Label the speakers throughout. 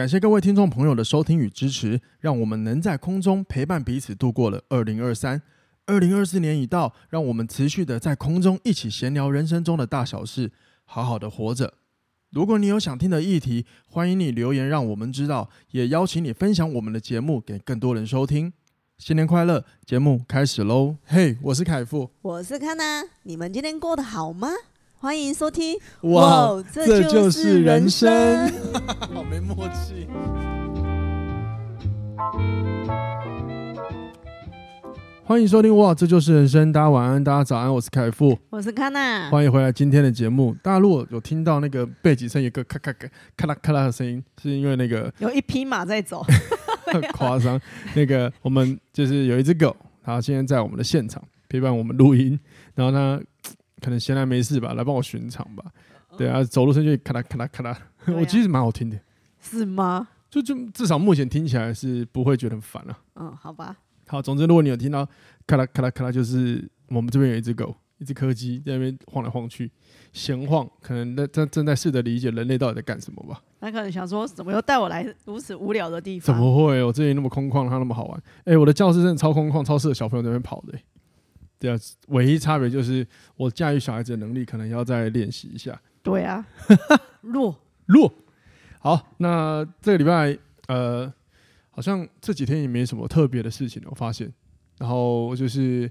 Speaker 1: 感谢各位听众朋友的收听与支持，让我们能在空中陪伴彼此度过了二零二三。二零二四年已到，让我们持续的在空中一起闲聊人生中的大小事，好好的活着。如果你有想听的议题，欢迎你留言让我们知道，也邀请你分享我们的节目给更多人收听。新年快乐！节目开始喽！嘿，我是凯富，
Speaker 2: 我是康娜，你们今天过得好吗？欢迎收听。
Speaker 1: 哇，这就是人生，好没默契。欢迎收听哇，这就是人生。大家晚安，大家早安，我是凯富，
Speaker 2: 我是康娜。
Speaker 1: 欢迎回来今天的节目。大家如果有听到那个背景声，有个咔咔咔咔啦咔啦的声音，是因为那个
Speaker 2: 有一匹马在走，
Speaker 1: 很 夸张。那个我们就是有一只狗，它现在在我们的现场陪伴我们录音，然后它可能闲来没事吧，来帮我巡场吧。对啊，走路声就咔啦咔啦咔啦，我其实蛮好听的。
Speaker 2: 是吗？
Speaker 1: 就就至少目前听起来是不会觉得很烦啊。
Speaker 2: 嗯，好吧。
Speaker 1: 好，总之，如果你有听到咔啦咔啦咔啦，就是我们这边有一只狗，一只柯基在那边晃来晃去，闲晃，可能在在正在试着理解人类到底在干什么吧。
Speaker 2: 他可能想说，怎么又带我来如此无聊的地方？
Speaker 1: 怎么会？我这里那么空旷，它那么好玩。哎、欸，我的教室真的超空旷，超适合小朋友在那边跑的、欸。对啊，唯一差别就是我驾驭小孩子的能力可能要再练习一下。
Speaker 2: 对啊，弱
Speaker 1: 弱。好，那这个礼拜呃。好像这几天也没什么特别的事情，我发现。然后就是，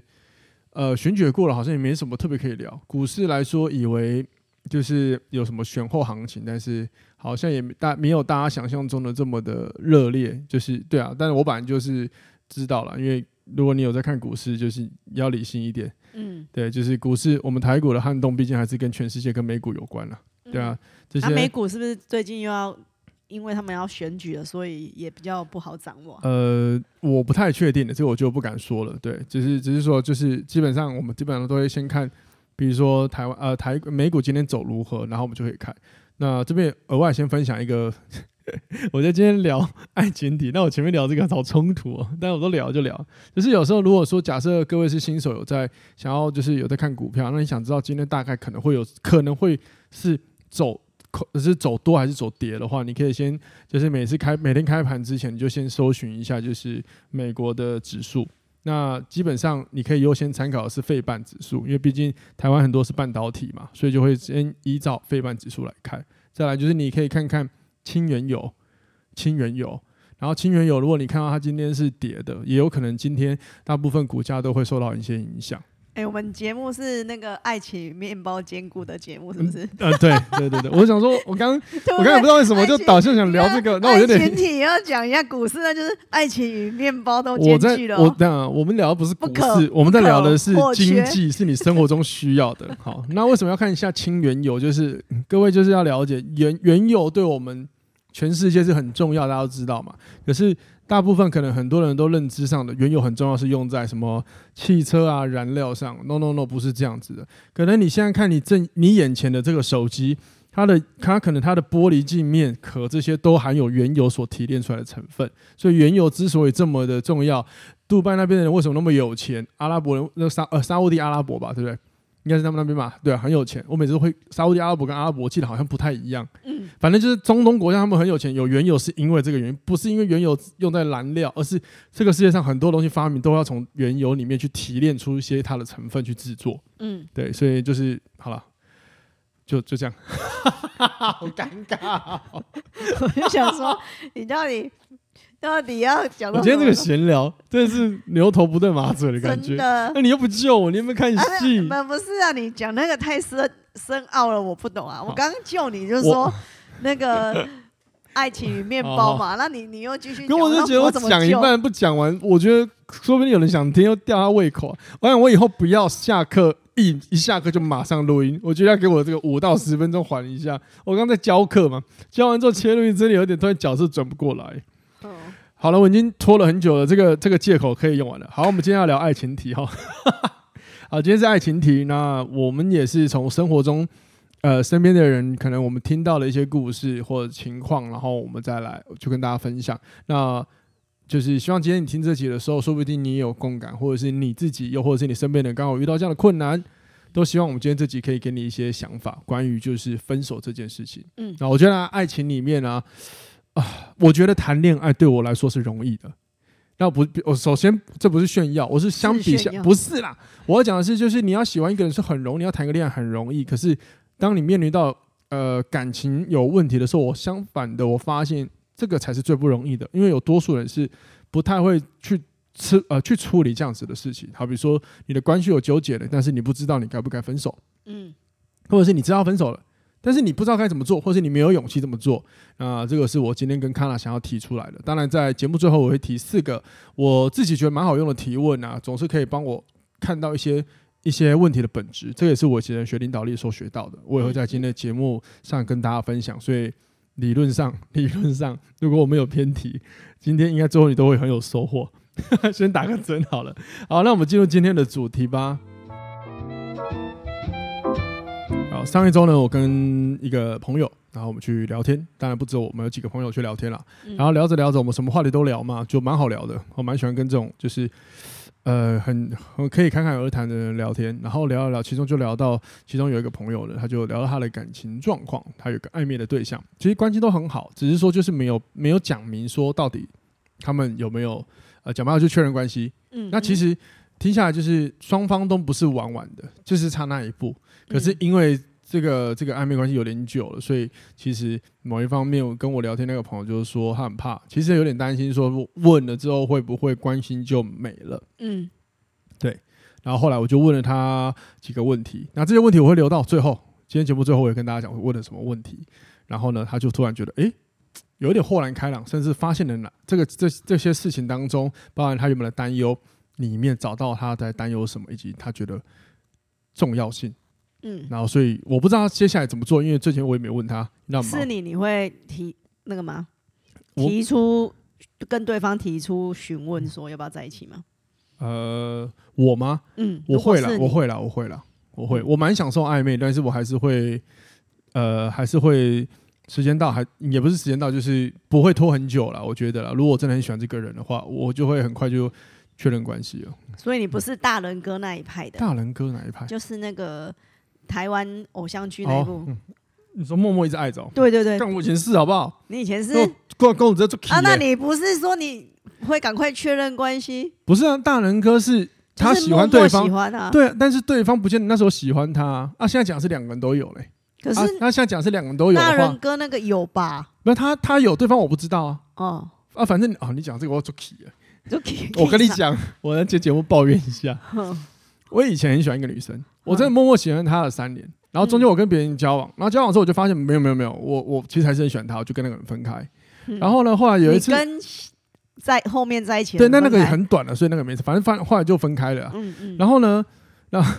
Speaker 1: 呃，选举过了，好像也没什么特别可以聊。股市来说，以为就是有什么选后行情，但是好像也大没有大家想象中的这么的热烈。就是对啊，但是我本来就是知道了，因为如果你有在看股市，就是要理性一点。嗯，对，就是股市，我们台股的撼动，毕竟还是跟全世界跟美股有关了。对啊，这些、
Speaker 2: 啊、美股是不是最近又要？因为他们要选举了，所以也比较不好掌握。
Speaker 1: 呃，我不太确定的，这个我就不敢说了。对，只是只是说，就是基本上我们基本上都会先看，比如说台湾呃台美股今天走如何，然后我们就可以看。那这边额外先分享一个，我在今天聊爱情题，那我前面聊这个好冲突哦，但我都聊就聊。就是有时候如果说假设各位是新手，有在想要就是有在看股票，那你想知道今天大概可能会有可能会是走可。是走多还是走跌的话，你可以先就是每次开每天开盘之前，你就先搜寻一下，就是美国的指数。那基本上你可以优先参考的是费半指数，因为毕竟台湾很多是半导体嘛，所以就会先依照费半指数来看。再来就是你可以看看氢原油，氢原油，然后氢原油，如果你看到它今天是跌的，也有可能今天大部分股价都会受到一些影响。
Speaker 2: 哎、欸，我们节目是那个爱情与面包兼顾的节目，是不是？
Speaker 1: 嗯、呃，对对对对，我想说，我刚 我刚才不知道为什么就导向想聊这个，那我有点
Speaker 2: 前提要讲一下股市，那就是爱情与面包都兼具了。
Speaker 1: 我这样，我们聊的不是股市，我们在聊的是经济，是你生活中需要的。好，那为什么要看一下轻原油？就是各位就是要了解原原油对我们全世界是很重要，大家都知道嘛。可是。大部分可能很多人都认知上的原油很重要，是用在什么汽车啊燃料上？No No No，不是这样子的。可能你现在看你正你眼前的这个手机，它的它可能它的玻璃镜面壳这些都含有原油所提炼出来的成分。所以原油之所以这么的重要，杜拜那边的人为什么那么有钱？阿拉伯人那沙呃沙乌地阿拉伯吧，对不对？应该是他们那边吧，对啊，很有钱。我每次都会沙乌地阿拉伯跟阿拉伯，我记得好像不太一样。嗯，反正就是中东国家，他们很有钱，有原油是因为这个原因，不是因为原油用在燃料，而是这个世界上很多东西发明都要从原油里面去提炼出一些它的成分去制作。嗯，对，所以就是好了，就就这样。好尴尬，
Speaker 2: 我就想说，你到底。到底要讲？我
Speaker 1: 今天这个闲聊真的是牛头不对马嘴的感觉。那的你又不救我，你有没有看戏？
Speaker 2: 不、啊、不是啊，你讲那个太深深奥了，我不懂啊。我刚刚救你，就是说 那个爱情与面包嘛。那你你又继续讲。跟我就觉得我讲一半不讲完，我觉得说不定有人想听，又吊他胃口。我想我以后不要下课一一下课就马上录音，我觉得要给我这个五到十分钟缓一下。我刚在教课嘛，教完之后切录音，真的有点突然角色转不过来。好了，我已经拖了很久了，这个这个借口可以用完了。好，我们今天要聊爱情题哈。好，今天是爱情题，那我们也是从生活中，呃，身边的人可能我们听到了一些故事或者情况，然后我们再来就跟大家分享。那就是希望今天你听这集的时候，说不定你也有共感，或者是你自己，又或者是你身边的人刚好遇到这样的困难，都希望我们今天这集可以给你一些想法，关于就是分手这件事情。嗯，那我觉得爱情里面呢、啊，
Speaker 1: 我觉得谈恋爱对我来说是容易的。那不，我首先这不是炫耀，我是相比下，不是啦。我要讲的是，就是你要喜欢一个人是很容易，你要谈个恋爱很容易。可是当你面临到呃感情有问题的时候，我相反的，我发现这个才是最不容易的，因为有多数人是不太会去吃呃去处理这样子的事情。好比说你的关系有纠结了，但是你不知道你该不该分手，嗯，或者是你知道分手了。但是你不知道该怎么做，或是你没有勇气这么做，那这个是我今天跟 Kana 想要提出来的。当然，在节目最后我会提四个我自己觉得蛮好用的提问啊，总是可以帮我看到一些一些问题的本质。这也是我以前学领导力所学到的，我也会在今天的节目上跟大家分享。所以理论上，理论上，如果我没有偏题，今天应该最后你都会很有收获。先打个针好了。好，那我们进入今天的主题吧。上一周呢，我跟一个朋友，然后我们去聊天。当然不止我们有几个朋友去聊天了。然后聊着聊着，我们什么话题都聊嘛，就蛮好聊的。我蛮喜欢跟这种就是呃很很可以侃侃而谈的人聊天。然后聊一聊，其中就聊到其中有一个朋友呢，他就聊到他的感情状况，他有个暧昧的对象，其实关系都很好，只是说就是没有没有讲明说到底他们有没有呃讲白了就确认关系。嗯，那其实听下来就是双方都不是玩玩的，就是差那一步。可是因为这个这个暧昧关系有点久了，所以其实某一方面，我跟我聊天那个朋友就是说，他很怕，其实有点担心，说问了之后会不会关心就没了？嗯，对。然后后来我就问了他几个问题，那这些问题我会留到最后，今天节目最后我也跟大家讲我问了什么问题。然后呢，他就突然觉得，哎，有点豁然开朗，甚至发现了哪这个这这些事情当中，包含他原本的担忧，里面找到他在担忧什么，以及他觉得重要性。嗯，然后所以我不知道他接下来怎么做，因为之前我也没问他。那
Speaker 2: 是你你会提那个吗？提出跟对方提出询问说要不要在一起吗？
Speaker 1: 呃，我吗？嗯，我会了，我会了，我会了，我会。我蛮享受暧昧，但是我还是会，呃，还是会时间到还也不是时间到，就是不会拖很久了。我觉得啦，如果我真的很喜欢这个人的话，我就会很快就确认关系了。
Speaker 2: 所以你不是大人哥那一派的？
Speaker 1: 大人哥哪一派？
Speaker 2: 就是那个。台湾偶像剧那一部，嗯，
Speaker 1: 你说默默一直爱走，
Speaker 2: 对对对，
Speaker 1: 干我以前是好不好？
Speaker 2: 你以前是
Speaker 1: 跟跟我这做
Speaker 2: 啊？那你不是说你会赶快确认关系？
Speaker 1: 不是啊，大人哥是他喜欢对方，
Speaker 2: 喜欢他，
Speaker 1: 对，但是对方不见得那时候喜欢他啊。现在讲是两个人都有嘞，
Speaker 2: 可是
Speaker 1: 他现在讲是两个人都有，大
Speaker 2: 人哥那个有吧？
Speaker 1: 那他他有对方我不知道啊。哦啊，反正啊，你讲这个我做气了，做气。我跟你讲，我来接节目抱怨一下。我以前很喜欢一个女生，我真的默默喜欢她了三年。然后中间我跟别人交往，嗯、然后交往之后我就发现没有没有没有，我我其实还是很喜欢她，我就跟那个人分开。嗯、然后呢，后来有一次跟
Speaker 2: 在后面在一起，
Speaker 1: 对，那那个也很短了，所以那个没事，反正反后来就分开了。嗯嗯。然后呢，然后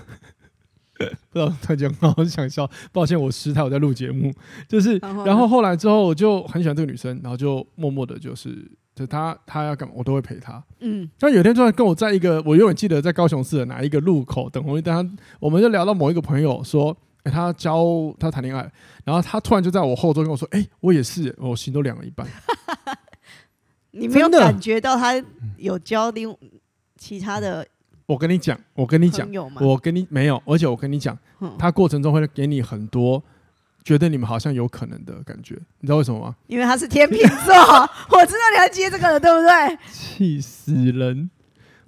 Speaker 1: 不知道他讲，我好想笑，抱歉，我失态，我在录节目。就是，然后后来之后我就很喜欢这个女生，然后就默默的，就是就她她要干嘛，我都会陪他。嗯。但有一天突然跟我在一个，我永远记得在高雄市的哪一个路口等红绿灯，我们就聊到某一个朋友说。哎、欸，他教他谈恋爱，然后他突然就在我后座跟我说：“哎、欸，我也是，我心都凉了一半。”
Speaker 2: 你没有感觉到他有教另其他的？
Speaker 1: 我跟你讲，我跟你讲，我跟你没有，而且我跟你讲，嗯、他过程中会给你很多觉得你们好像有可能的感觉，你知道为什么吗？
Speaker 2: 因为他是天秤座，我知道你要接这个了，对不对？
Speaker 1: 气死人！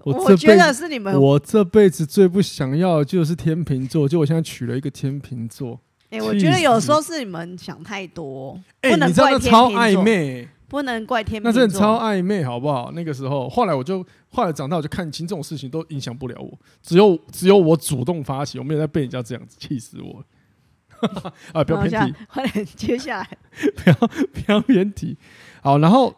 Speaker 2: 我，我觉得是你们。
Speaker 1: 我这辈子最不想要的就是天秤座，就我现在娶了一个天秤座。
Speaker 2: 哎、欸，我觉得有时候是你们想太多。
Speaker 1: 哎、欸，你知道那超暧昧，
Speaker 2: 不能怪天秤座。
Speaker 1: 那真的超暧昧，好不好？那个时候，后来我就后来长大，我就看清这种事情都影响不了我。只有只有我主动发起，我没有在被人家这样子气死我。啊，不要偏题。
Speaker 2: 快点接下来，
Speaker 1: 不要不要偏题。好，然后。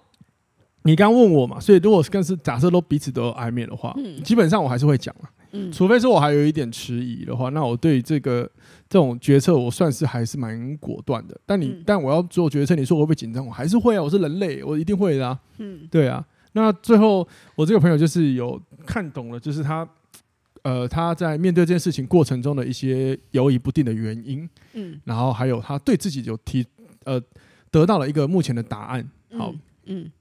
Speaker 1: 你刚问我嘛，所以如果是跟是假设都彼此都有暧昧的话，嗯、基本上我还是会讲嘛。嗯、除非说我还有一点迟疑的话，那我对这个这种决策，我算是还是蛮果断的。但你、嗯、但我要做决策，你说我会不会紧张？我还是会啊，我是人类，我一定会的啊。嗯，对啊。那最后我这个朋友就是有看懂了，就是他呃他在面对这件事情过程中的一些犹疑不定的原因。嗯，然后还有他对自己有提呃得到了一个目前的答案。好，嗯。嗯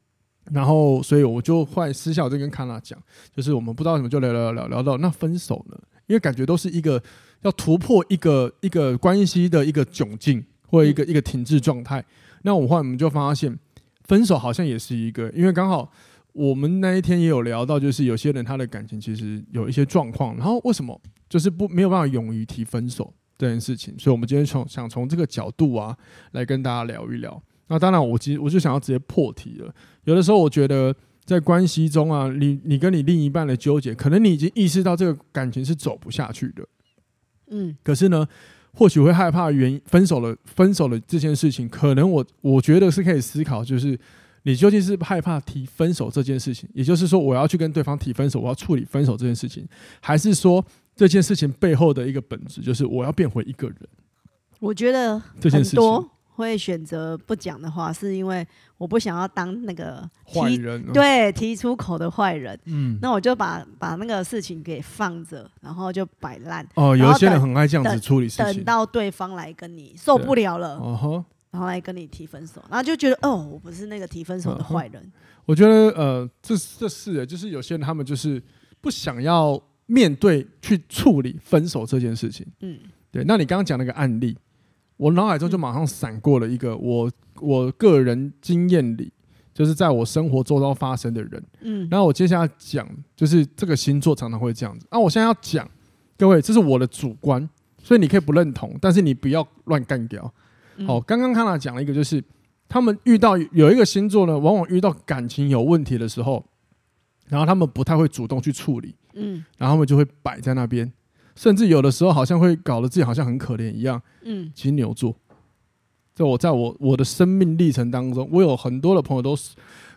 Speaker 1: 然后，所以我就会私下我就跟康娜讲，就是我们不知道什么就聊聊聊聊到那分手呢，因为感觉都是一个要突破一个一个关系的一个窘境或一个一个停滞状态。那我后来我们就发现，分手好像也是一个，因为刚好我们那一天也有聊到，就是有些人他的感情其实有一些状况，然后为什么就是不没有办法勇于提分手这件事情？所以我们今天从想从这个角度啊来跟大家聊一聊。那当然，我其实我就想要直接破题了。有的时候我觉得在关系中啊，你你跟你另一半的纠结，可能你已经意识到这个感情是走不下去的，嗯，可是呢，或许会害怕原因分手了，分手了这件事情，可能我我觉得是可以思考，就是你究竟是害怕提分手这件事情，也就是说我要去跟对方提分手，我要处理分手这件事情，还是说这件事情背后的一个本质就是我要变回一个人？
Speaker 2: 我觉得这件事情。会选择不讲的话，是因为我不想要当那个
Speaker 1: 坏人，
Speaker 2: 对，提出口的坏人。嗯，那我就把把那个事情给放着，然后就摆烂。
Speaker 1: 哦，有些人很爱这样子处理事情，
Speaker 2: 等到对方来跟你受不了了，然后来跟你提分手，然后就觉得哦，我不是那个提分手的坏人。
Speaker 1: 我觉得呃，这这是就是有些人他们就是不想要面对去处理分手这件事情。嗯，对。那你刚刚讲那个案例。我脑海中就马上闪过了一个我我个人经验里，就是在我生活周遭发生的人。嗯，然后我接下来讲，就是这个星座常常会这样子。啊，我现在要讲，各位，这是我的主观，所以你可以不认同，但是你不要乱干掉。好，刚刚看到讲了一个，就是他们遇到有一个星座呢，往往遇到感情有问题的时候，然后他们不太会主动去处理，嗯，然后他们就会摆在那边。甚至有的时候好像会搞得自己好像很可怜一样。嗯，金牛座，在我在我我的生命历程当中，我有很多的朋友都是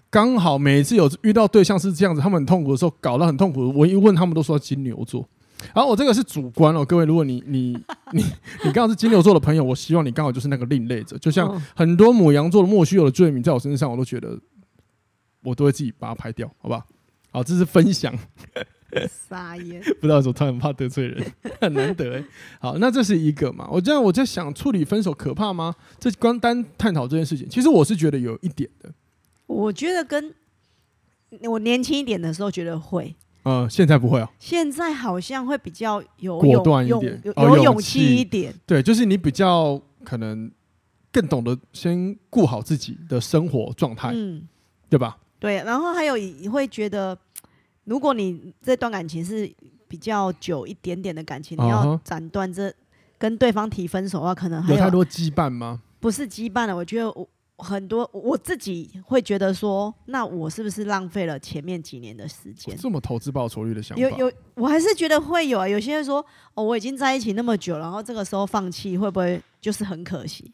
Speaker 1: 刚好每次有遇到对象是这样子，他们很痛苦的时候，搞得很痛苦。我一问他们都说金牛座。然后我这个是主观哦，各位，如果你你你 你刚好是金牛座的朋友，我希望你刚好就是那个另类者。就像很多母羊座的莫须有的罪名在我身上，我都觉得我都会自己把它拍掉，好吧？好，这是分享。
Speaker 2: 撒野，
Speaker 1: 不知道怎么突然怕得罪人，很难得哎。好，那这是一个嘛？我这样我在想，处理分手可怕吗？这光单探讨这件事情，其实我是觉得有一点的。
Speaker 2: 我觉得跟我年轻一点的时候觉得会，
Speaker 1: 呃，现在不会啊。
Speaker 2: 现在好像会比较有
Speaker 1: 果断一点，
Speaker 2: 有有勇气一点。
Speaker 1: 对，就是你比较可能更懂得先顾好自己的生活状态，嗯，对吧？
Speaker 2: 对，然后还有你会觉得。如果你这段感情是比较久一点点的感情，你要斩断这跟对方提分手的话，可能还有，
Speaker 1: 有太多羁绊吗？
Speaker 2: 不是羁绊了，我觉得我很多我自己会觉得说，那我是不是浪费了前面几年的时间？
Speaker 1: 这么投资报酬率的想法？
Speaker 2: 有有，我还是觉得会有啊。有些人说，哦，我已经在一起那么久，然后这个时候放弃，会不会就是很可惜？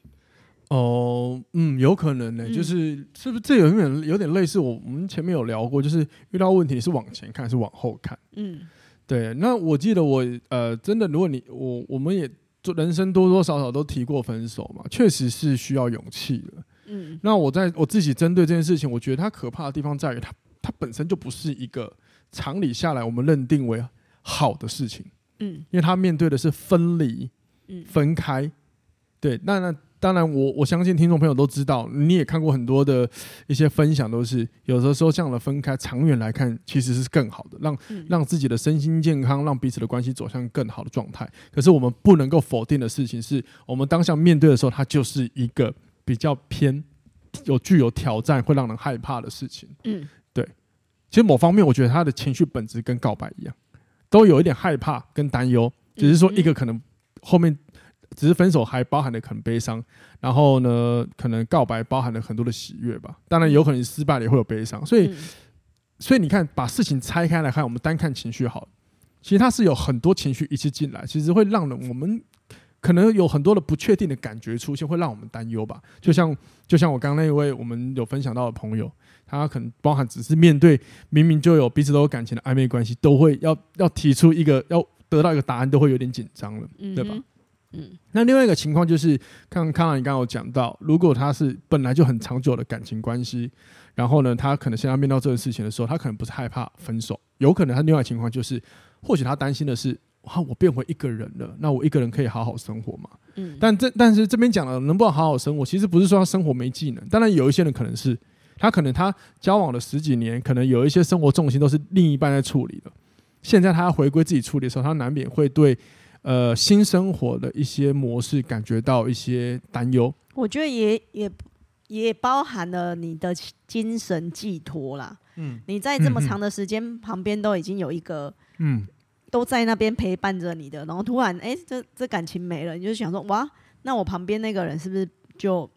Speaker 1: 哦，嗯，有可能呢、欸，就是是不是这有点有点类似我我们前面有聊过，就是遇到问题是往前看还是往后看？嗯，对。那我记得我呃，真的，如果你我我们也做人生多多少少都提过分手嘛，确实是需要勇气的。嗯，那我在我自己针对这件事情，我觉得它可怕的地方在于它它本身就不是一个常理下来我们认定为好的事情。嗯，因为它面对的是分离，嗯，分开。对，那那。当然我，我我相信听众朋友都知道，你也看过很多的一些分享，都是有的时候这样的分开，长远来看其实是更好的，让让自己的身心健康，让彼此的关系走向更好的状态。可是我们不能够否定的事情是，我们当下面对的时候，它就是一个比较偏有具有挑战，会让人害怕的事情。嗯，对。其实某方面，我觉得他的情绪本质跟告白一样，都有一点害怕跟担忧，只是说一个可能后面。只是分手还包含了很悲伤，然后呢，可能告白包含了很多的喜悦吧。当然有可能失败了也会有悲伤，所以，所以你看，把事情拆开来看，我们单看情绪好，其实它是有很多情绪一起进来，其实会让人我们可能有很多的不确定的感觉出现，会让我们担忧吧。就像就像我刚刚那一位我们有分享到的朋友，他可能包含只是面对明明就有彼此都有感情的暧昧关系，都会要要提出一个要得到一个答案，都会有点紧张了，对吧？嗯，那另外一个情况就是，看看到你刚刚有讲到，如果他是本来就很长久的感情关系，然后呢，他可能现在面对这个事情的时候，他可能不是害怕分手，有可能他另外一个情况就是，或许他担心的是，哇，我变回一个人了，那我一个人可以好好生活吗？嗯，但这但是这边讲了能不能好好生活，其实不是说他生活没技能，当然有一些人可能是，他可能他交往了十几年，可能有一些生活重心都是另一半在处理的，现在他要回归自己处理的时候，他难免会对。呃，新生活的一些模式，感觉到一些担忧。
Speaker 2: 我觉得也也也包含了你的精神寄托啦。嗯，你在这么长的时间旁边都已经有一个，嗯，都在那边陪伴着你的，然后突然哎、欸，这这感情没了，你就想说哇，那我旁边那个人是不是就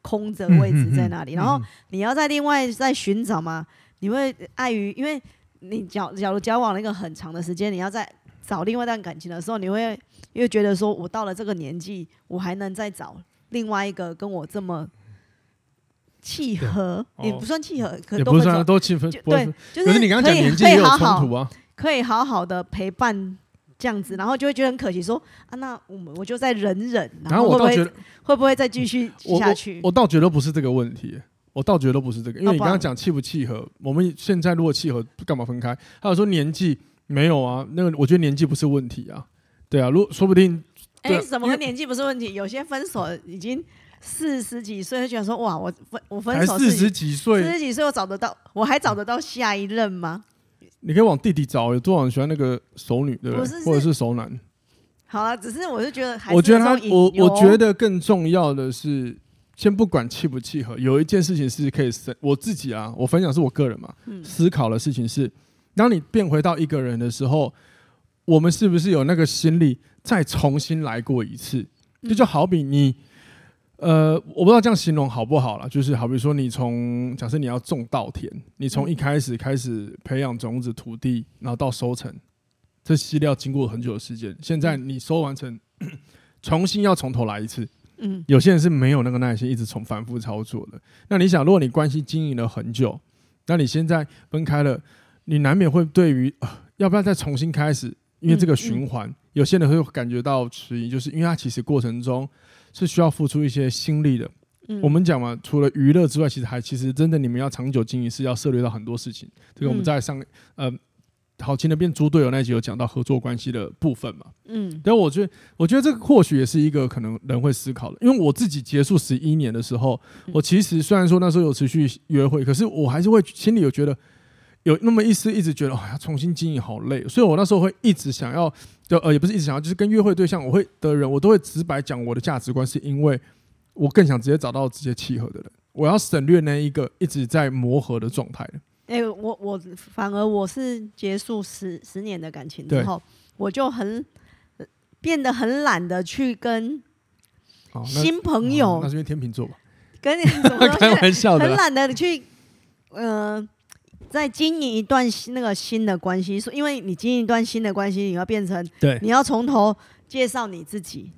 Speaker 2: 空着位置在那里？然后你要在另外再寻找吗？你会碍于，因为你假假如交往了一个很长的时间，你要再找另外一段感情的时候，你会又觉得说我到了这个年纪，我还能再找另外一个跟我这么。契合也不算契合，可能都
Speaker 1: 不算都契合。
Speaker 2: 对，就是你刚刚讲年纪也有冲突啊，可以好好的陪伴这样子，然后就会觉得很可惜，说啊，那我们我就再忍忍，然后我会不会会不会再继续下去？
Speaker 1: 我倒觉得不是这个问题，我倒觉得不是这个，因为你刚刚讲契不契合，我们现在如果契合，干嘛分开？还有说年纪没有啊，那个我觉得年纪不是问题啊，对啊，如果说不定，
Speaker 2: 哎，怎么个年纪不是问题？有些分手已经。四十几岁就觉得说哇，我分我分手
Speaker 1: 四十几岁，
Speaker 2: 四十几岁我找得到，我还找得到下一任吗？
Speaker 1: 你可以往弟弟找，有多少人喜欢那个熟女，对不对？是是或者是熟男？
Speaker 2: 好了，只是我是觉得，
Speaker 1: 我觉得他，我我觉得更重要的是，先不管契不契合，有一件事情是可以我自己啊，我分享是我个人嘛，嗯、思考的事情是，当你变回到一个人的时候，我们是不是有那个心力再重新来过一次？这就好比你。呃，我不知道这样形容好不好了，就是好比说，你从假设你要种稻田，你从一开始开始培养种子、土地，然后到收成，这系列要经过很久的时间。现在你收完成，重新要从头来一次。嗯，有些人是没有那个耐心，一直从反复操作的。那你想，如果你关系经营了很久，那你现在分开了，你难免会对于、呃、要不要再重新开始？因为这个循环，嗯嗯、有些人会感觉到迟疑，就是因为他其实过程中。是需要付出一些心力的。嗯、我们讲嘛，除了娱乐之外，其实还其实真的，你们要长久经营是要涉猎到很多事情。这个我们在上、嗯、呃，好，情的变猪队友那一集有讲到合作关系的部分嘛。嗯，但我觉得，我觉得这个或许也是一个可能人会思考的，因为我自己结束十一年的时候，我其实虽然说那时候有持续约会，可是我还是会心里有觉得。有那么一丝一直觉得哦，呀重新经营好累，所以我那时候会一直想要，就呃也不是一直想要，就是跟约会对象我会的人，我都会直白讲我的价值观，是因为我更想直接找到直接契合的人，我要省略那一个一直在磨合的状态。
Speaker 2: 哎、欸，我我反而我是结束十十年的感情之后，我就很变得很懒得去跟新朋友，
Speaker 1: 哦、那，那是因为天秤座吧？
Speaker 2: 跟你
Speaker 1: 开玩笑的，
Speaker 2: 很懒得去嗯。呃在经营一段那个新的关系，说因为你经营一段新的关系，你要变成，对，你要从头介绍你自己，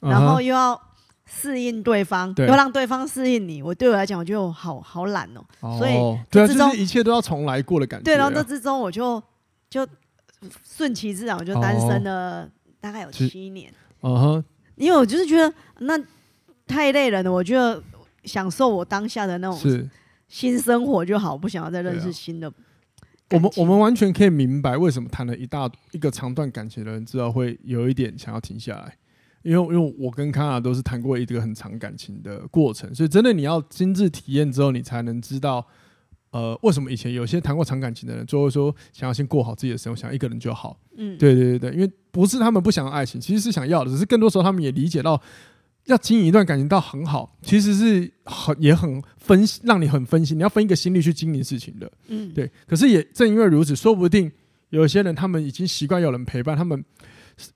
Speaker 2: 然后又要适应对方，又让对方适应你。我对我来讲，我就好好懒哦，所以
Speaker 1: 对啊，就是一切都要重来过的感觉。
Speaker 2: 对，然后这之中我就就顺其自然，我就单身了大概有七年。嗯哼，因为我就是觉得那太累了呢，我觉得享受我当下的那种。新生活就好，不想要再认识新的。
Speaker 1: 我们我们完全可以明白为什么谈了一大一个长段感情的人，知道会有一点想要停下来，因为因为我跟康纳都是谈过一个很长感情的过程，所以真的你要亲自体验之后，你才能知道，呃，为什么以前有些谈过长感情的人，就会说想要先过好自己的生活，想要一个人就好。嗯，对对对对，因为不是他们不想要爱情，其实是想要的，只是更多时候他们也理解到。要经营一段感情到很好，其实是很也很分析，让你很分心。你要分一个心力去经营事情的，嗯，对。可是也正因为如此，说不定有些人他们已经习惯有人陪伴，他们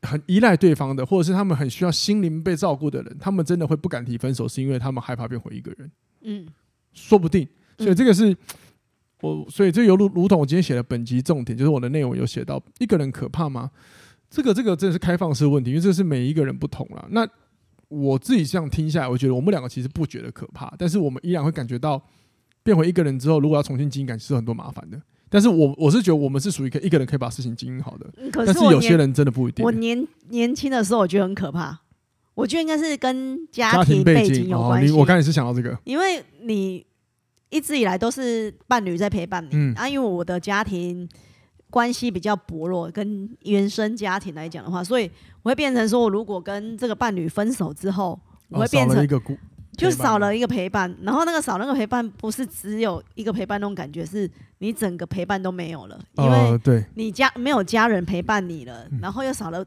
Speaker 1: 很依赖对方的，或者是他们很需要心灵被照顾的人，他们真的会不敢提分手，是因为他们害怕变回一个人。嗯，说不定。所以这个是、嗯、我，所以这犹如如同我今天写的本集重点，就是我的内容有写到一个人可怕吗？这个这个真的是开放式问题，因为这是每一个人不同了。那我自己这样听下来，我觉得我们两个其实不觉得可怕，但是我们依然会感觉到变回一个人之后，如果要重新经营感情是很多麻烦的。但是我我是觉得我们是属于可以一个人可以把事情经营好的，可是，但是有些人真的不一定。
Speaker 2: 我年年轻的时候我觉得很可怕，我觉得应该是跟家庭背景有关系。
Speaker 1: 我刚才是想到这个，
Speaker 2: 因为你一直以来都是伴侣在陪伴你，嗯、啊，因为我的家庭。关系比较薄弱，跟原生家庭来讲的话，所以我会变成说，我如果跟这个伴侣分手之后，我会变成一个就少了一个陪伴，然后那个少那个陪伴，不是只有一个陪伴那种感觉，是你整个陪伴都没有了，因为对你家没有家人陪伴你了，然后又少了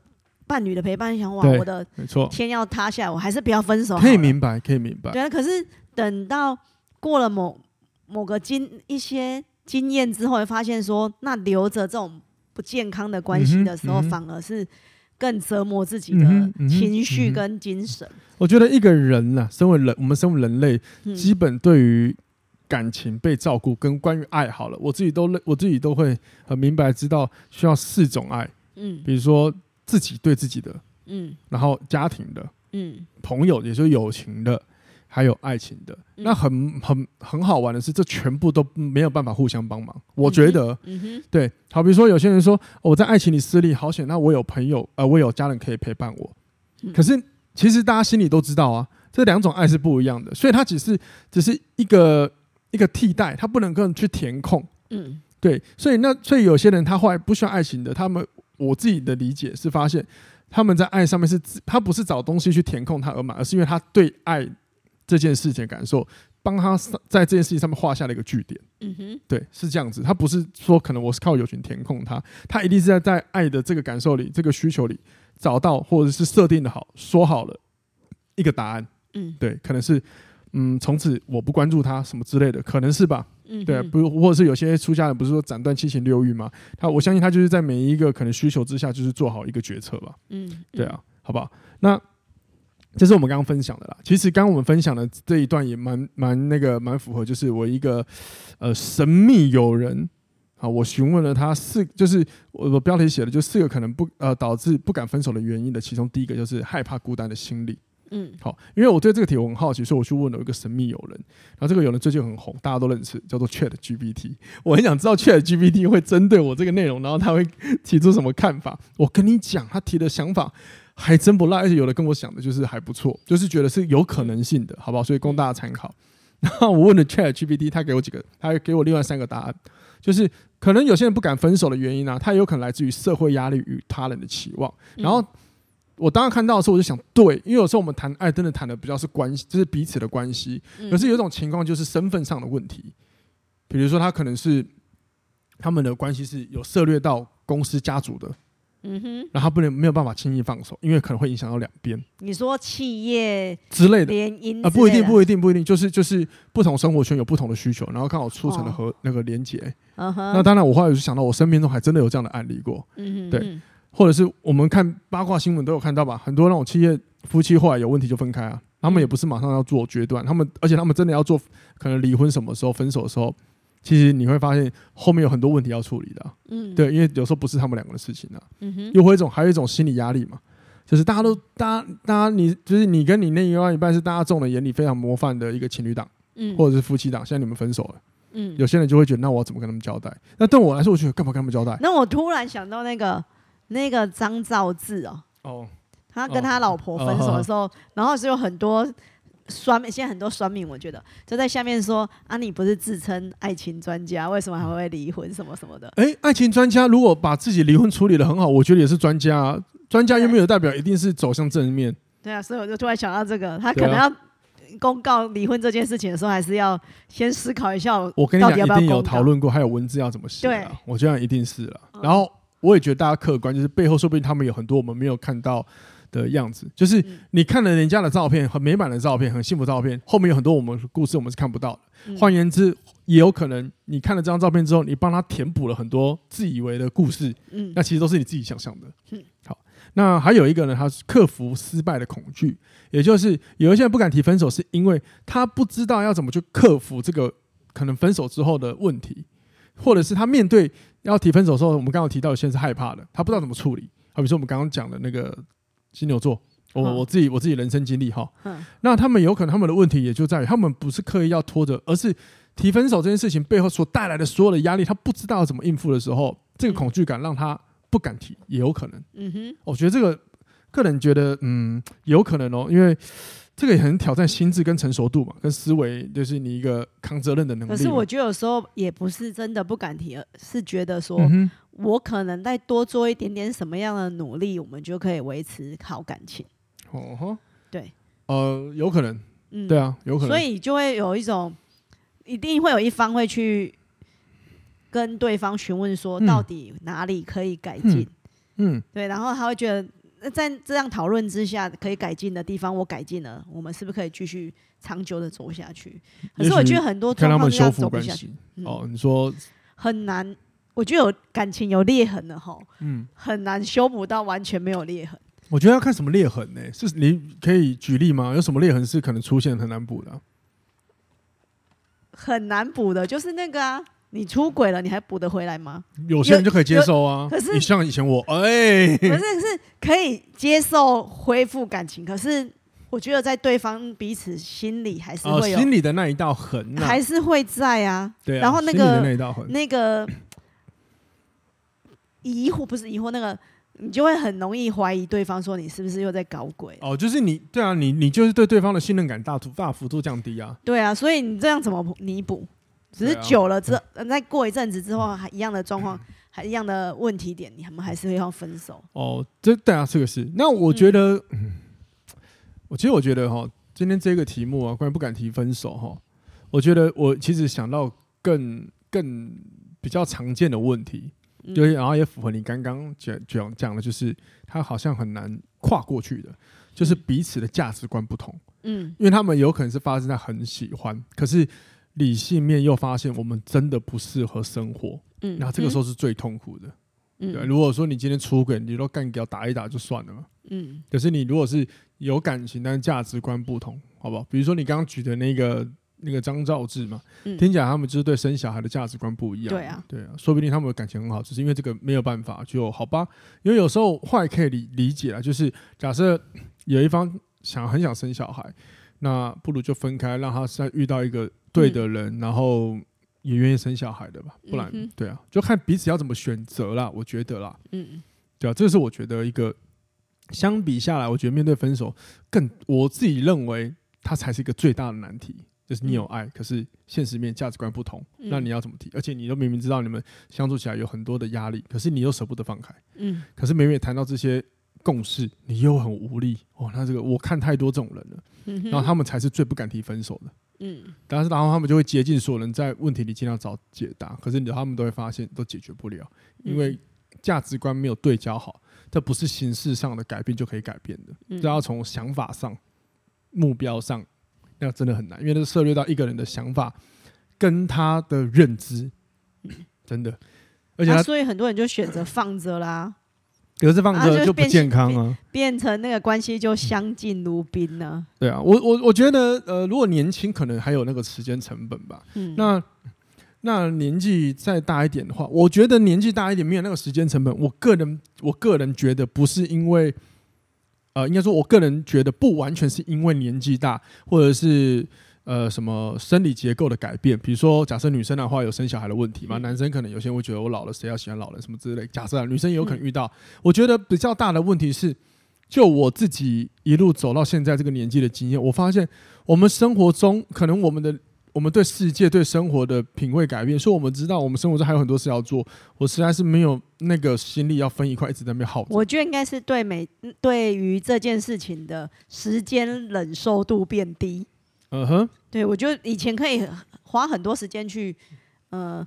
Speaker 2: 伴侣的陪伴，想哇，我的天要塌下来，我还是不要分手。
Speaker 1: 可以明白，可以明白。
Speaker 2: 对啊，可是。等到过了某某个经一些经验之后，会发现说，那留着这种不健康的关系的时候，嗯嗯、反而是更折磨自己的情绪跟精神。
Speaker 1: 我觉得一个人呐、啊，身为人，我们身为人类，基本对于感情被照顾跟关于爱好了，我自己都我自己都会很明白知道需要四种爱。嗯，比如说自己对自己的，嗯，然后家庭的，嗯，朋友也就是友情的。还有爱情的，那很很很好玩的是，这全部都没有办法互相帮忙。我觉得，对，好，比如说有些人说我在爱情里失利，好险，那我有朋友，呃，我有家人可以陪伴我。可是其实大家心里都知道啊，这两种爱是不一样的，所以它只是只是一个一个替代，它不能够去填空。嗯，对，所以那所以有些人他后来不需要爱情的，他们我自己的理解是发现他们在爱上面是他不是找东西去填空他而满，而是因为他对爱。这件事情的感受，帮他在这件事情上面画下了一个句点。嗯哼，对，是这样子。他不是说可能我是靠友情填空他，他一定是在在爱的这个感受里、这个需求里找到，或者是设定的好，说好了一个答案。嗯，对，可能是嗯，从此我不关注他什么之类的，可能是吧。嗯，对，不，或者是有些出家人不是说斩断七情六欲吗？他我相信他就是在每一个可能需求之下，就是做好一个决策吧。嗯，对啊，好不好？那。这是我们刚刚分享的啦。其实刚刚我们分享的这一段也蛮蛮那个蛮符合，就是我一个呃神秘友人啊，我询问了他四，就是我我标题写的就四个可能不呃导致不敢分手的原因的，其中第一个就是害怕孤单的心理。嗯，好，因为我对这个题我很好奇，所以我去问了一个神秘友人。然后这个友人最近很红，大家都认识，叫做 Chat GPT。我很想知道 Chat GPT 会针对我这个内容，然后他会提出什么看法。我跟你讲，他提的想法。还真不赖，而且有的跟我想的就是还不错，就是觉得是有可能性的，好不好？所以供大家参考。然后我问了 Chat GPT，他给我几个，他给我另外三个答案，就是可能有些人不敢分手的原因呢、啊，他有可能来自于社会压力与他人的期望。然后我当时看到的时候，我就想，对，因为有时候我们谈爱，真的谈的比较是关系，就是彼此的关系。可是有一种情况就是身份上的问题，比如说他可能是他们的关系是有涉猎到公司家族的。嗯哼，然后不能没有办法轻易放手，因为可能会影响到两边。你说企业之类的联姻啊，不一定，不一定，不一定，就是就是不同生活圈有不同的需求，然后刚好促成了和、哦、那个连结。那当然，我后来就想到，我身边中还真的有这样的案例过。嗯哼，对，或者是我们看八卦新闻都有看到吧，很多那种企业夫妻后来有问题就分开啊，他们也不是马上要做决断，他们而且他们真的要做可能离婚什么时候分手的时候。其实你会发现后面有很多问题要处理的，嗯，对，因为有时候不是他们两个的事情啊，嗯哼，又会一种还有一种心理压力嘛，就是大家都，大家，大家，你就是你跟你另外一半是大家众人眼里非常模范的一个情侣档，嗯，或者是夫妻档，现在你们分手了，嗯，有些人就会觉得，那我怎么跟他们交代？那对我来说，我觉得干嘛跟他们交代？那我突然想到那个那个张兆志哦，哦，他跟他老婆分手的时候，哦、然后是有很多。酸，现在很多酸民，我觉得就在下面说啊，你不是自称爱情专家，为什么还会离婚什么什么的？哎、欸，爱情专家如果把自己离婚处理的很好，我觉得也是专家啊。专家又没有代表一定是走向正面。对啊，所以我就突然想到这个，他可能要公告离婚这件事情的时候，还是要先思考一下。我跟你讲，一定有讨论过，还有文字要怎么写。对，我觉得一定是了。然后我也觉得大家客观，就是背后说不定他们有很多我们没有看到的样子，就是你看了人家的照片，很美满的照片，很幸福的照片，后面有很多我们故事我们是看不到的。换言之，也有可能你看了这张照片之后，你帮他填补了很多自以为的故事，嗯，那其实都是你自己想象的。嗯，好，那还有一个呢，他是克服失败的恐惧，也就是有一些人不敢提分手，是因为他不知道要怎么去克服这个可能分手之后的问题，或者是他面对要提分手的时候，我们刚刚提到有些人是害怕的，他不知道怎么处理。好比说我们刚刚讲的那个。金牛座，我我自己我自己人生经历哈，那他们有可能他们的问题也就在于他们不是刻意要拖着，而是提分手这件事情背后所带来的所有的压力，他不知道怎么应付的时候，这个恐惧感让他不敢提，也有可能。嗯哼，我觉得这个个人觉得，嗯，有可能哦，因为这个也很挑战心智跟成熟度嘛，跟思维，就是你一个扛责任的能力。可是我觉得有时候也不是真的不敢提，而是觉得说。嗯我可能再多做一点点什么样的努力，我们就可以维持好感情。哦吼，对，呃，有可能，嗯，对啊，有可能，所以就会有一种，一定会有一方会去跟对方询问说，到底哪里可以改进，嗯，嗯，对，然后他会觉得
Speaker 2: 在这样讨论之下，可以改进的地方我改进了，我们是不是可以继续长久的走下去？可是我觉得很多状况是要走不下去。
Speaker 1: 哦，你说
Speaker 2: 很难，我觉得有感情有裂痕的哈，嗯，很难修补到完全没有裂痕。
Speaker 1: 我觉得要看什么裂痕呢？是你可以举例吗？有什么裂痕是可能出现很难补的啊？
Speaker 2: 很难补的，就是那个啊。你出轨了，你还补得回来吗？
Speaker 1: 有些人就可以接受啊。可是你像以前我，哎，
Speaker 2: 可是是可以接受恢复感情。可是我觉得在对方彼此心里还是会有、
Speaker 1: 哦、心里的那一道痕、啊，
Speaker 2: 还是会在啊。
Speaker 1: 对啊。
Speaker 2: 然后那个
Speaker 1: 那，
Speaker 2: 那个疑惑不是疑惑，那个你就会很容易怀疑对方，说你是不是又在搞鬼？
Speaker 1: 哦，就是你对啊，你你就是对对方的信任感大幅大幅度降低啊。
Speaker 2: 对啊，所以你这样怎么弥补？只是久了之后，再过一阵子之后，还一样的状况，还一样的问题点，你们还是会要分手。
Speaker 1: 哦，这对啊，这个是。那我觉得，嗯，我其实我觉得哈，今天这个题目啊，关于不敢提分手哈，我觉得我其实想到更更比较常见的问题，对，然后也符合你刚刚讲讲讲的，就是他好像很难跨过去的，就是彼此的价值观不同。嗯，因为他们有可能是发生在很喜欢，可是。理性面又发现我们真的不适合生活，嗯，那这个时候是最痛苦的，嗯，对。如果说你今天出轨，你都干掉打一打就算了嘛，嗯。可是你如果是有感情，但是价值观不同，好不好？比如说你刚刚举的那个那个张兆志嘛，嗯，听起来他们就是对生小孩的价值观不一样，对啊，对啊，说不定他们的感情很好，只是因为这个没有办法，就好吧。因为有时候话也可以理理解啊，就是假设有一方想很想生小孩，那不如就分开，让他再遇到一个。对的人，嗯、然后也愿意生小孩的吧，不然、嗯、对啊，就看彼此要怎么选择啦。我觉得啦，嗯，对啊，这是我觉得一个相比下来，我觉得面对分手更，我自己认为它才是一个最大的难题，就是你有爱，嗯、可是现实面价值观不同，嗯、那你要怎么提？而且你都明明知道你们相处起来有很多的压力，可是你又舍不得放开，嗯，可是每每谈到这些共识，你又很无力哦。那这个我看太多这种人了，嗯、哼然后他们才是最不敢提分手的。嗯，但是然后他们就会竭尽所能在问题里尽量找解答，可是他们都会发现都解决不了，因为价值观没有对焦好，这不是形式上的改变就可以改变的，这要从想法上、目标上，那真的很难，因为那涉猎到一个人的想法跟他的认知，真的，而且他
Speaker 2: 所以很多人就选择放着啦。
Speaker 1: 可是放着就不健康啊，
Speaker 2: 变成那个关系就相敬如宾呢。
Speaker 1: 对啊，我我我觉得，呃，如果年轻可能还有那个时间成本吧。嗯，那那年纪再大一点的话，我觉得年纪大一点没有那个时间成本。我个人我个人觉得不是因为，呃，应该说，我个人觉得不完全是因为年纪大，或者是。呃，什么生理结构的改变？比如说，假设女生的话有生小孩的问题嘛，嗯、男生可能有些人会觉得我老了，谁要喜欢老人什么之类。假设、啊、女生也有可能遇到，嗯、我觉得比较大的问题是，就我自己一路走到现在这个年纪的经验，我发现我们生活中可能我们的我们对世界、对生活的品味改变，所以我们知道我们生活中还有很多事要做，我实在是没有那个心力要分一块一直在那边耗。
Speaker 2: 我觉得应该是对每对于这件事情的时间忍受度变低。嗯哼，uh. 对，我觉得以前可以花很多时间去呃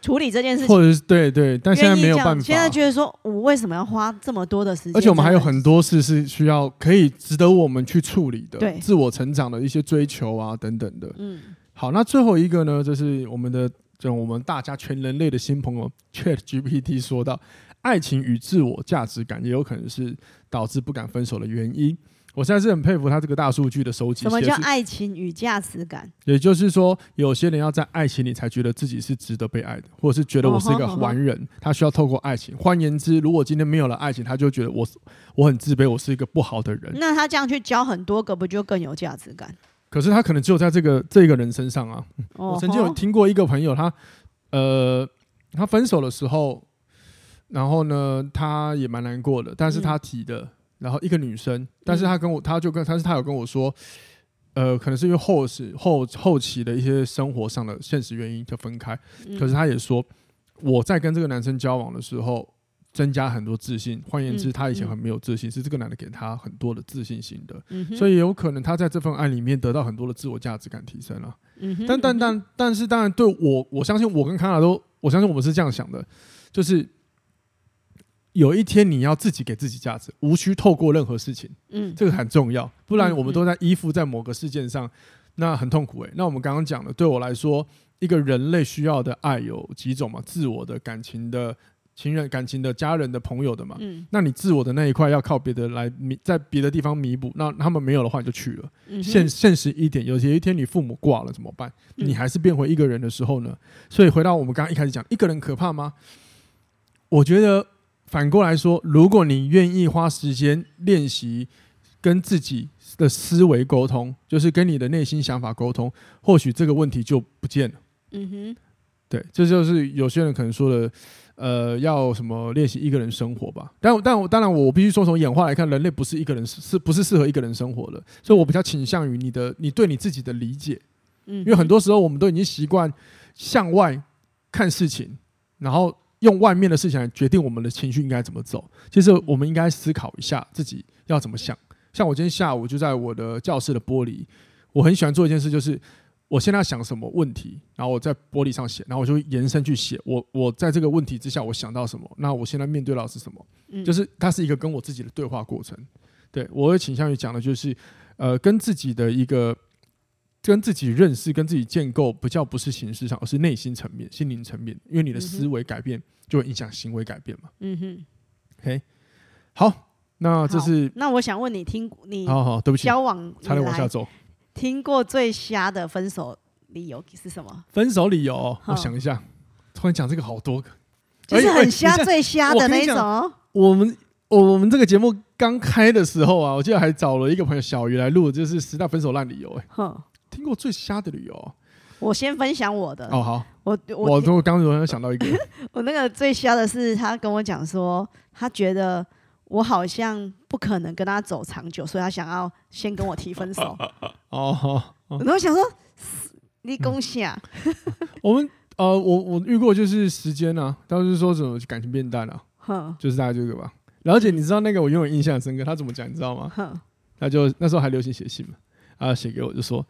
Speaker 2: 处理这件事情，
Speaker 1: 或者是对对，但现在没有办法。
Speaker 2: 现在觉得说，我为什么要花这么多的时间？
Speaker 1: 而且我们还有很多事是需要可以值得我们去处理的，对，自我成长的一些追求啊等等的。嗯，好，那最后一个呢，就是我们的就我们大家全人类的新朋友 ChatGPT 说到，爱情与自我价值感也有可能是导致不敢分手的原因。我现在是很佩服他这个大数据的收集。
Speaker 2: 什么叫爱情与价值感？
Speaker 1: 也就是说，有些人要在爱情里才觉得自己是值得被爱的，或者是觉得我是一个完人，他需要透过爱情。换言之，如果今天没有了爱情，他就觉得我我很自卑，我是一个不好的人。
Speaker 2: 那他这样去交很多个，不就更有价值感？
Speaker 1: 可是他可能只有在这个这个人身上啊。我曾经有听过一个朋友，他呃，他分手的时候，然后呢，他也蛮难过的，但是他提的。然后一个女生，但是他跟我，他就跟，但是他有跟我说，呃，可能是因为后时后后期的一些生活上的现实原因就分开。可是他也说，我在跟这个男生交往的时候，增加很多自信。换言之，他以前很没有自信，是这个男的给他很多的自信心的。所以有可能他在这份爱里面得到很多的自我价值感提升了。但但但但是当然，对我我相信我跟康纳都，我相信我们是这样想的，就是。有一天你要自己给自己价值，无需透过任何事情。嗯，这个很重要，不然我们都在依附在某个事件上，那很痛苦诶、欸。那我们刚刚讲的，对我来说，一个人类需要的爱有几种嘛？自我的、感情的、情人感情的、家人的、朋友的嘛。嗯，那你自我的那一块要靠别的来弥，在别的地方弥补。那他们没有的话，你就去了。嗯、现现实一点，有些一天你父母挂了怎么办？你还是变回一个人的时候呢？所以回到我们刚刚一开始讲，一个人可怕吗？我觉得反过来说，如果你愿意花时间练习跟自己的思维沟通，就是跟你的内心想法沟通，或许这个问题就不见了。嗯哼，对，这就是有些人可能说的，呃，要什么练习一个人生活吧。但但我当然，我必须说，从演化来看，人类不是一个人是不是适合一个人生活的，所以我比较倾向于你的你对你自己的理解。嗯，因为很多时候我们都已经习惯向外看事情，然后。用外面的事情来决定我们的情绪应该怎么走，其实我们应该思考一下自己要怎么想。像我今天下午就在我的教室的玻璃，我很喜欢做一件事，就是我现在想什么问题，然后我在玻璃上写，然后我就延伸去写。我我在这个问题之下，我想到什么？那我现在面对到是什么？就是它是一个跟我自己的对话过程。对，我会倾向于讲的就是，呃，跟自己的一个。跟自己认识、跟自己建构，不叫不是形式上，而是内心层面、心灵层面。因为你的思维改变，就会影响行为改变嘛。嗯哼。OK，好，那这是。那我想问你，听你好好，对不起，交往才能往下走。听过最瞎的分手理由是什么？分手理由，我想一下，突然讲这个好多个，就是很瞎、最瞎的那种。我们我我们这个节目刚开的时候啊，我记得还找了一个朋友小鱼来录，就是十大分手烂理由。哎，哼。听过最瞎的理由，我先分享我的哦。好，我我我刚刚想到一个，我那个最瞎的是他跟我讲说，他觉得我好像不可能跟他走长久，所以他想要先跟我提分手。哦，然后想说你恭喜啊！我们呃，我我遇过就是时间啊，当时说什么感情变淡了，哼，就是大概这个吧。了解你知道那个我永远印象深刻，他怎么讲你知道吗？哼，他就那时候还流行写信嘛，他写给我就说。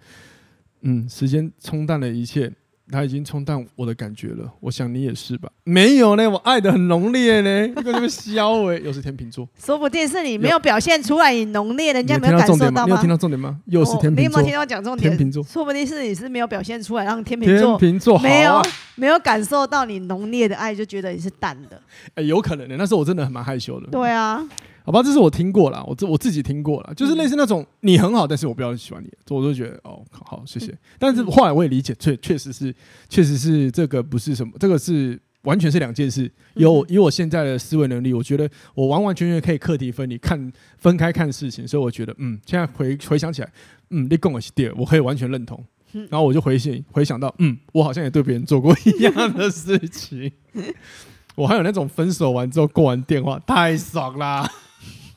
Speaker 1: 嗯，时间冲淡了一切，它已经冲淡我的感觉了。我想你也是吧？没有呢，我爱的很浓烈呢。跟你们消哎，又是天秤座，说不定是你没有表现出来，你浓烈，人家没有感受到吗？你有听到重点吗？又是天秤座，你有没有听到讲重点？天秤座，说不定是你是没有表现出来，让天秤座，天秤座没有没有感受到你浓烈的爱，就觉得你是淡的。哎，有可能的，那时候我真的很蛮害羞的。对啊。好吧，这是我听过了，我自我自己听过了，就是类似那种你很好，但是我不要喜欢你，我就觉得哦，好，谢谢。但是后来我也理解，确确实是，确实是这个不是什么，这个是完全是两件事。有以我现在的思维能力，我觉得我完完全全可以课题分离，看分开看事情，所以我觉得嗯，现在回回想起来，嗯，你跟我是对，我可以完全认同。然后我就回想回想到，嗯，我好像也对别人做过一样的事情。我还有那种分手完之后挂完电话，太爽啦。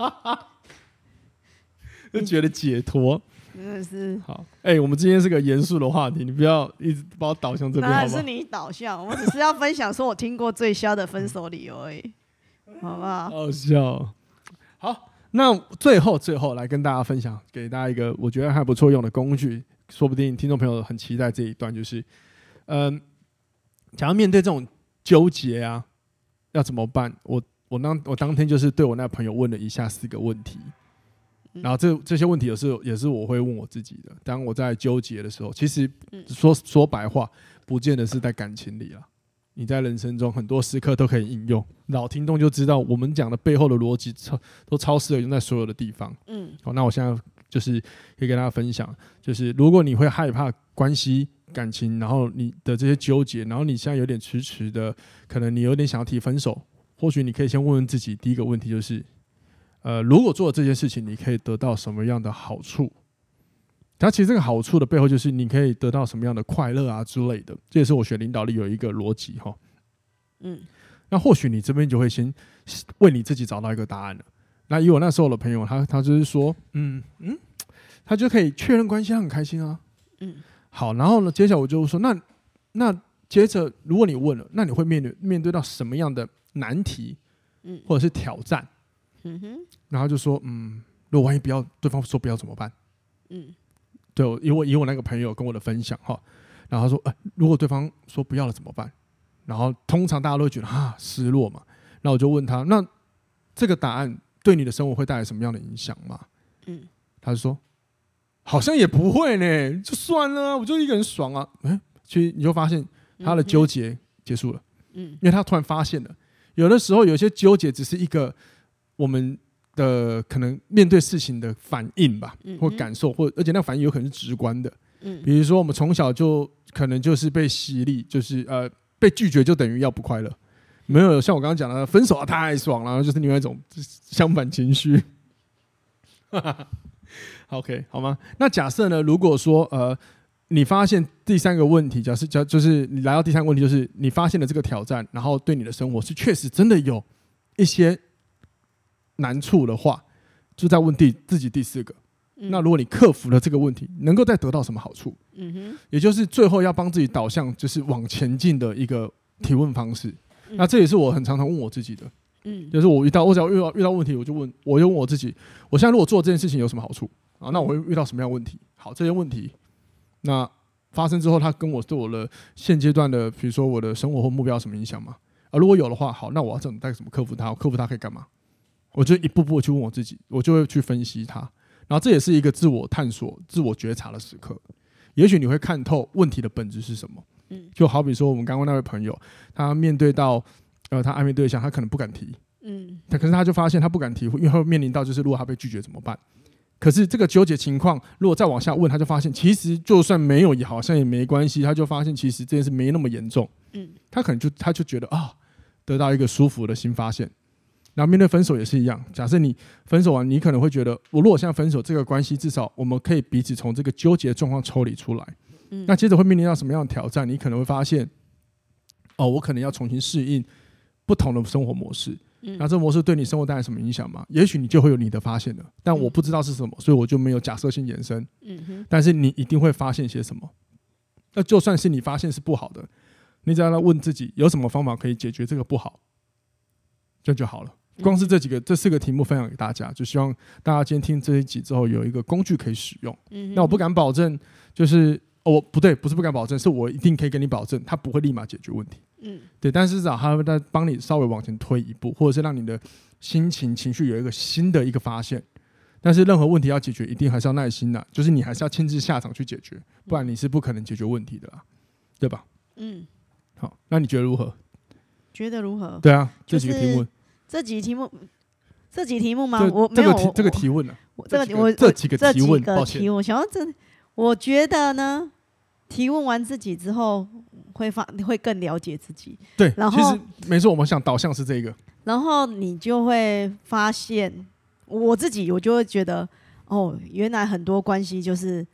Speaker 1: 哈哈，就觉得解脱，真的是好。哎、欸，我们今天是个严肃的话题，你不要一直把我导向这边。那是你导向，我只是要分享说我听过最瞎的分手理由而已，好不好？好笑。好，那最后最后来跟大家分享，给大家一个我觉得还不错用的工具，说不定听众朋友很期待这一段，就是嗯，想要面对这种纠结啊，要怎么办？我。我当我当天就是对我那朋友问了以下四个问题，然后这这些问题也是也是我会问我自己的。当我在纠结的时候，其实说说白话，不见得是在感情里啊。你在人生中很多时刻都可以应用。老听众就知道，我们讲的背后的逻辑超都超适合用在所有的地方。嗯，好，那我现在就是可以跟大家分享，就是如果你会害怕关系感情，然后你的这些纠结，然后你现在有点迟迟的，可能你有点想要提分手。或许你可以先问问自己，第一个问题就是，呃，如果做了这件事情，你可以得到什么样的好处？它其实这个好处的背后，就是你可以得到什么样的快乐啊之类的。这也是我学领导力有一个逻辑哈。嗯，那或许你这边就会先为你自己找到一个答案了。那以我那时候的朋友，他他就是说，嗯嗯，他就可以确认关系，他很开心啊。嗯，好，然后呢，接下来我就说，那那接着如果你问了，那你会面对面对到什么样的？难题，嗯，或者是挑战，嗯哼，然后就说，嗯，如果万一不要，对方说不要怎么办？嗯，对，以我以我那个朋友跟我的分享哈，然后他说，哎，如果对方说不要了怎么办？然后通常大家都会觉得啊，失落嘛。那我就问他，那这个答案对你的生活会带来什么样的影响吗？嗯，他就说，好像也不会呢，就算了，我就一个人爽啊。哎，其实你就发现他的纠结结束了。嗯，因为他突然发现了，有的时候有些纠结只是一个我们的可能面对事情的反应吧，或感受，或而且那个反应有可能是直观的。嗯，比如说我们从小就可能就是被洗礼，就是呃被拒绝就等于要不快乐，没有像我刚刚讲的分手啊太爽了，就是另外一种相反情绪。OK，好吗？那假设呢？如果说呃你发现第三个问题，假设假就是你来到第三个问题，就是你发现了这个挑战，然后对你的生活是确实真的有一些难处的话，就在问第自己第四个。那如果你克服了这个问题，能够再得到什么好处？嗯哼，也就是最后要帮自己导向就是往前进的一个提问方式。那这也是我很常常问我自己的。嗯，就是我遇到我只要遇到遇到问题，我就问，我就问我自己：我现在如果做这件事情有什么好处啊？那我会遇到什么样的问题？好，这些问题那发生之后，它跟我对我的现阶段的，比如说我的生活或目标有什么影响吗？啊，如果有的话，好，那我要怎么带怎么克服它？我克服它可以干嘛？我就一步步去问我自己，我就会去分析它。然后这也是一个自我探索、自我觉察的时刻。也许你会看透问题的本质是什么。嗯，就好比说我们刚刚那位朋友，他面对到呃他暧昧对象，他可能不敢提。嗯，他可是他就发现他不敢提，因为他会面临到就是如果他被拒绝怎么办？可是这个纠结情况，如果再往下问，他就发现其实就算没有也好像也没关系。他就发现其实这件事没那么严重。嗯，他可能就他就觉得啊，得到一个舒服的新发现。然后面对分手也是一样，假设你分手完，你可能会觉得，我如果现在分手，这个关系至少我们可以彼此从这个纠结的状况抽离出来。嗯，那接着会面临到什么样的挑战？你可能会发现，哦，我可能要重新适应不同的生活模式。嗯，那这模式对你生活带来什么影响吗？也许你就会有你的发现了，但我不知道是什么，所以我就没有假设性延伸。嗯哼，但是你一定会发现些什么？那就算是你发现是不好的，你只要来问自己，有什么方法可以解决这个不好，这就好了。光是这几个、这四个题目分享给大家，就希望大家今天听这一集之后有一个工具可以使用。嗯，那我不敢保证，就是我、哦、不对，不是不敢保证，是我一定可以跟你保证，它不会立马解决问题。嗯，对，但是至少他会在帮你稍微往前推一步，或者是让你的心情、情绪有一个新的一个发现。但是任何问题要解决，一定还是要耐心的，就是你还是要亲自下场去解决，不然你是不可能解决问题的啦，对吧？嗯，好，那你觉得如何？
Speaker 2: 觉得如何？
Speaker 1: 对啊，这几个题目。
Speaker 2: 这几题目，这几题目吗？我没有
Speaker 1: 这个提问呢。
Speaker 2: 这个我这几个提问，提问，想要这，我觉得呢，提问完自己之后，会发你会更了解自己。
Speaker 1: 对，然后其实没错，我们想导向是这个。
Speaker 2: 然后你就会发现，我自己我就会觉得，哦，原来很多关系就是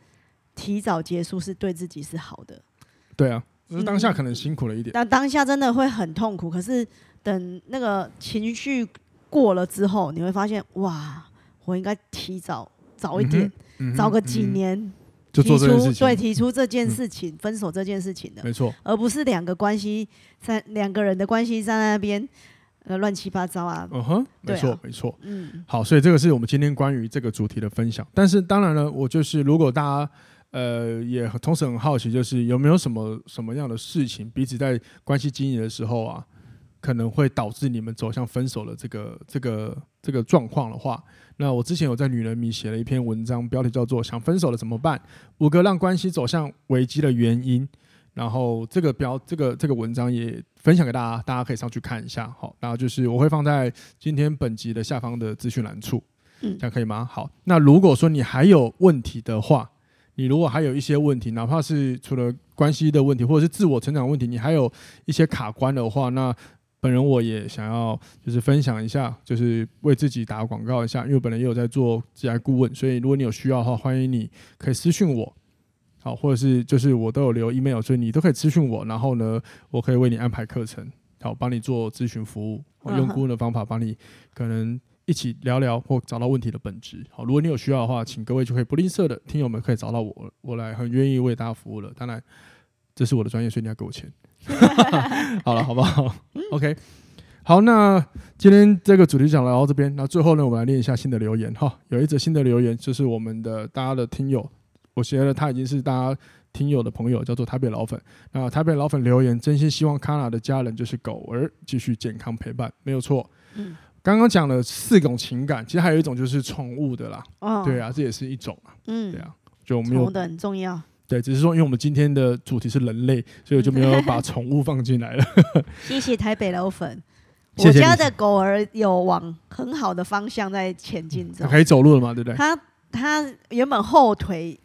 Speaker 2: 提早结束是对自己是好的。
Speaker 1: 对啊，只是当下可能辛苦了一点。
Speaker 2: 但当下真的会很痛苦，可是。等那个情绪过了之后，你会发现，哇，我应该提早早一点，嗯嗯、早个几年，嗯、
Speaker 1: 就做这件事情，
Speaker 2: 对，提出这件事情，嗯、分手这件事情的，
Speaker 1: 没错，
Speaker 2: 而不是两个关系在两个人的关系在那边呃乱七八糟啊。
Speaker 1: 嗯哼，没错，啊、没错，嗯，好，所以这个是我们今天关于这个主题的分享。但是当然了，我就是如果大家呃也同时很好奇，就是有没有什么什么样的事情，彼此在关系经营的时候啊。可能会导致你们走向分手的这个这个这个状况的话，那我之前有在女人迷写了一篇文章，标题叫做“想分手了怎么办？五个让关系走向危机的原因”。然后这个标这个这个文章也分享给大家，大家可以上去看一下。好，然后就是我会放在今天本集的下方的资讯栏处，嗯，这样可以吗？好，那如果说你还有问题的话，你如果还有一些问题，哪怕是除了关系的问题，或者是自我成长问题，你还有一些卡关的话，那本人我也想要就是分享一下，就是为自己打个广告一下，因为我本人也有在做职涯顾问，所以如果你有需要的话，欢迎你可以私信我，好，或者是就是我都有留 email，所以你都可以私信我，然后呢，我可以为你安排课程，好，帮你做咨询服务，我用顾问的方法帮你可能一起聊聊或找到问题的本质，好，如果你有需要的话，请各位就可以不吝啬的听友们可以找到我，我来很愿意为大家服务了，当然这是我的专业，所以你要给我钱。好了，好不好？OK，好，那今天这个主题讲到这边，那最后呢，我们来念一下新的留言哈。有一则新的留言，就是我们的大家的听友，我觉得他已经是大家听友的朋友，叫做台北老粉。那台北老粉留言，真心希望卡娜的家人就是狗儿继续健康陪伴，没有错。嗯刚刚讲了四种情感，其实还有一种就是宠物的啦。哦，对啊，这也是一种啊。嗯，对啊，就没有宠物
Speaker 2: 的很重要。
Speaker 1: 对，只是说因为我们今天的主题是人类，所以我就没有把 宠物放进来了。
Speaker 2: 谢谢台北老粉。我家的狗儿有往很好的方向在前进着，
Speaker 1: 可以走路了嘛？对不对？
Speaker 2: 它它原本后腿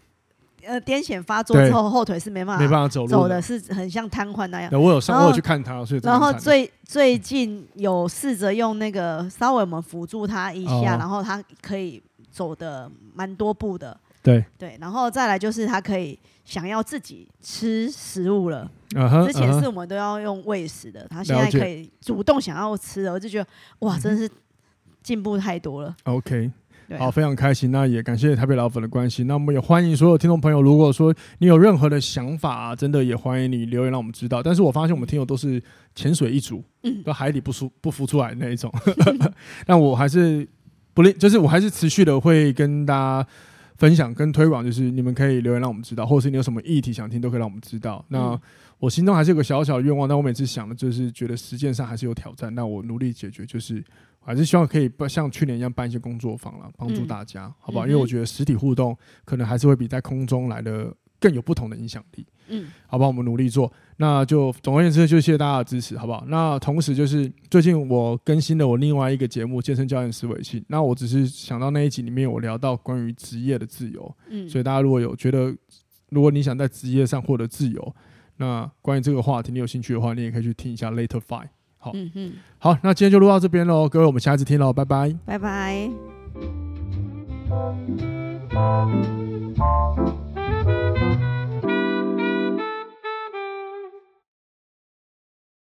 Speaker 2: 呃癫痫发作之后，后腿是没办法
Speaker 1: 没办法走路，
Speaker 2: 走的是很像瘫痪那样。
Speaker 1: 我有上，我有去看它，所以
Speaker 2: 然后最最近有试着用那个稍微我们辅助它一下，然后它可以走的蛮多步的。
Speaker 1: 对
Speaker 2: 对，然后再来就是它可以想要自己吃食物了。Uh huh, 之前是我们都要用喂食的，他、uh huh, 现在可以主动想要吃了，我就觉得哇，真是进步太多了。
Speaker 1: OK，、啊、好，非常开心。那也感谢台北老粉的关心。那我们也欢迎所有听众朋友，如果说你有任何的想法、啊，真的也欢迎你留言让我们知道。但是我发现我们听友都是潜水一族，嗯，都海底不出不浮出来那一种。但我还是不吝，就是我还是持续的会跟大家。分享跟推广，就是你们可以留言让我们知道，或者是你有什么议题想听，都可以让我们知道。那我心中还是有个小小的愿望，但我每次想的就是觉得实践上还是有挑战。那我努力解决，就是还是希望可以像去年一样办一些工作坊了，帮助大家，嗯、好不好？因为我觉得实体互动可能还是会比在空中来的更有不同的影响力。嗯，好吧，我们努力做。那就总而言之，就谢谢大家的支持，好不好？那同时就是最近我更新了我另外一个节目《健身教练思维信》。那我只是想到那一集里面我聊到关于职业的自由，嗯，所以大家如果有觉得，如果你想在职业上获得自由，那关于这个话题你有兴趣的话，你也可以去听一下 Later Five。好，嗯嗯，好，那今天就录到这边喽，各位，我们下次听喽，拜拜，
Speaker 2: 拜拜。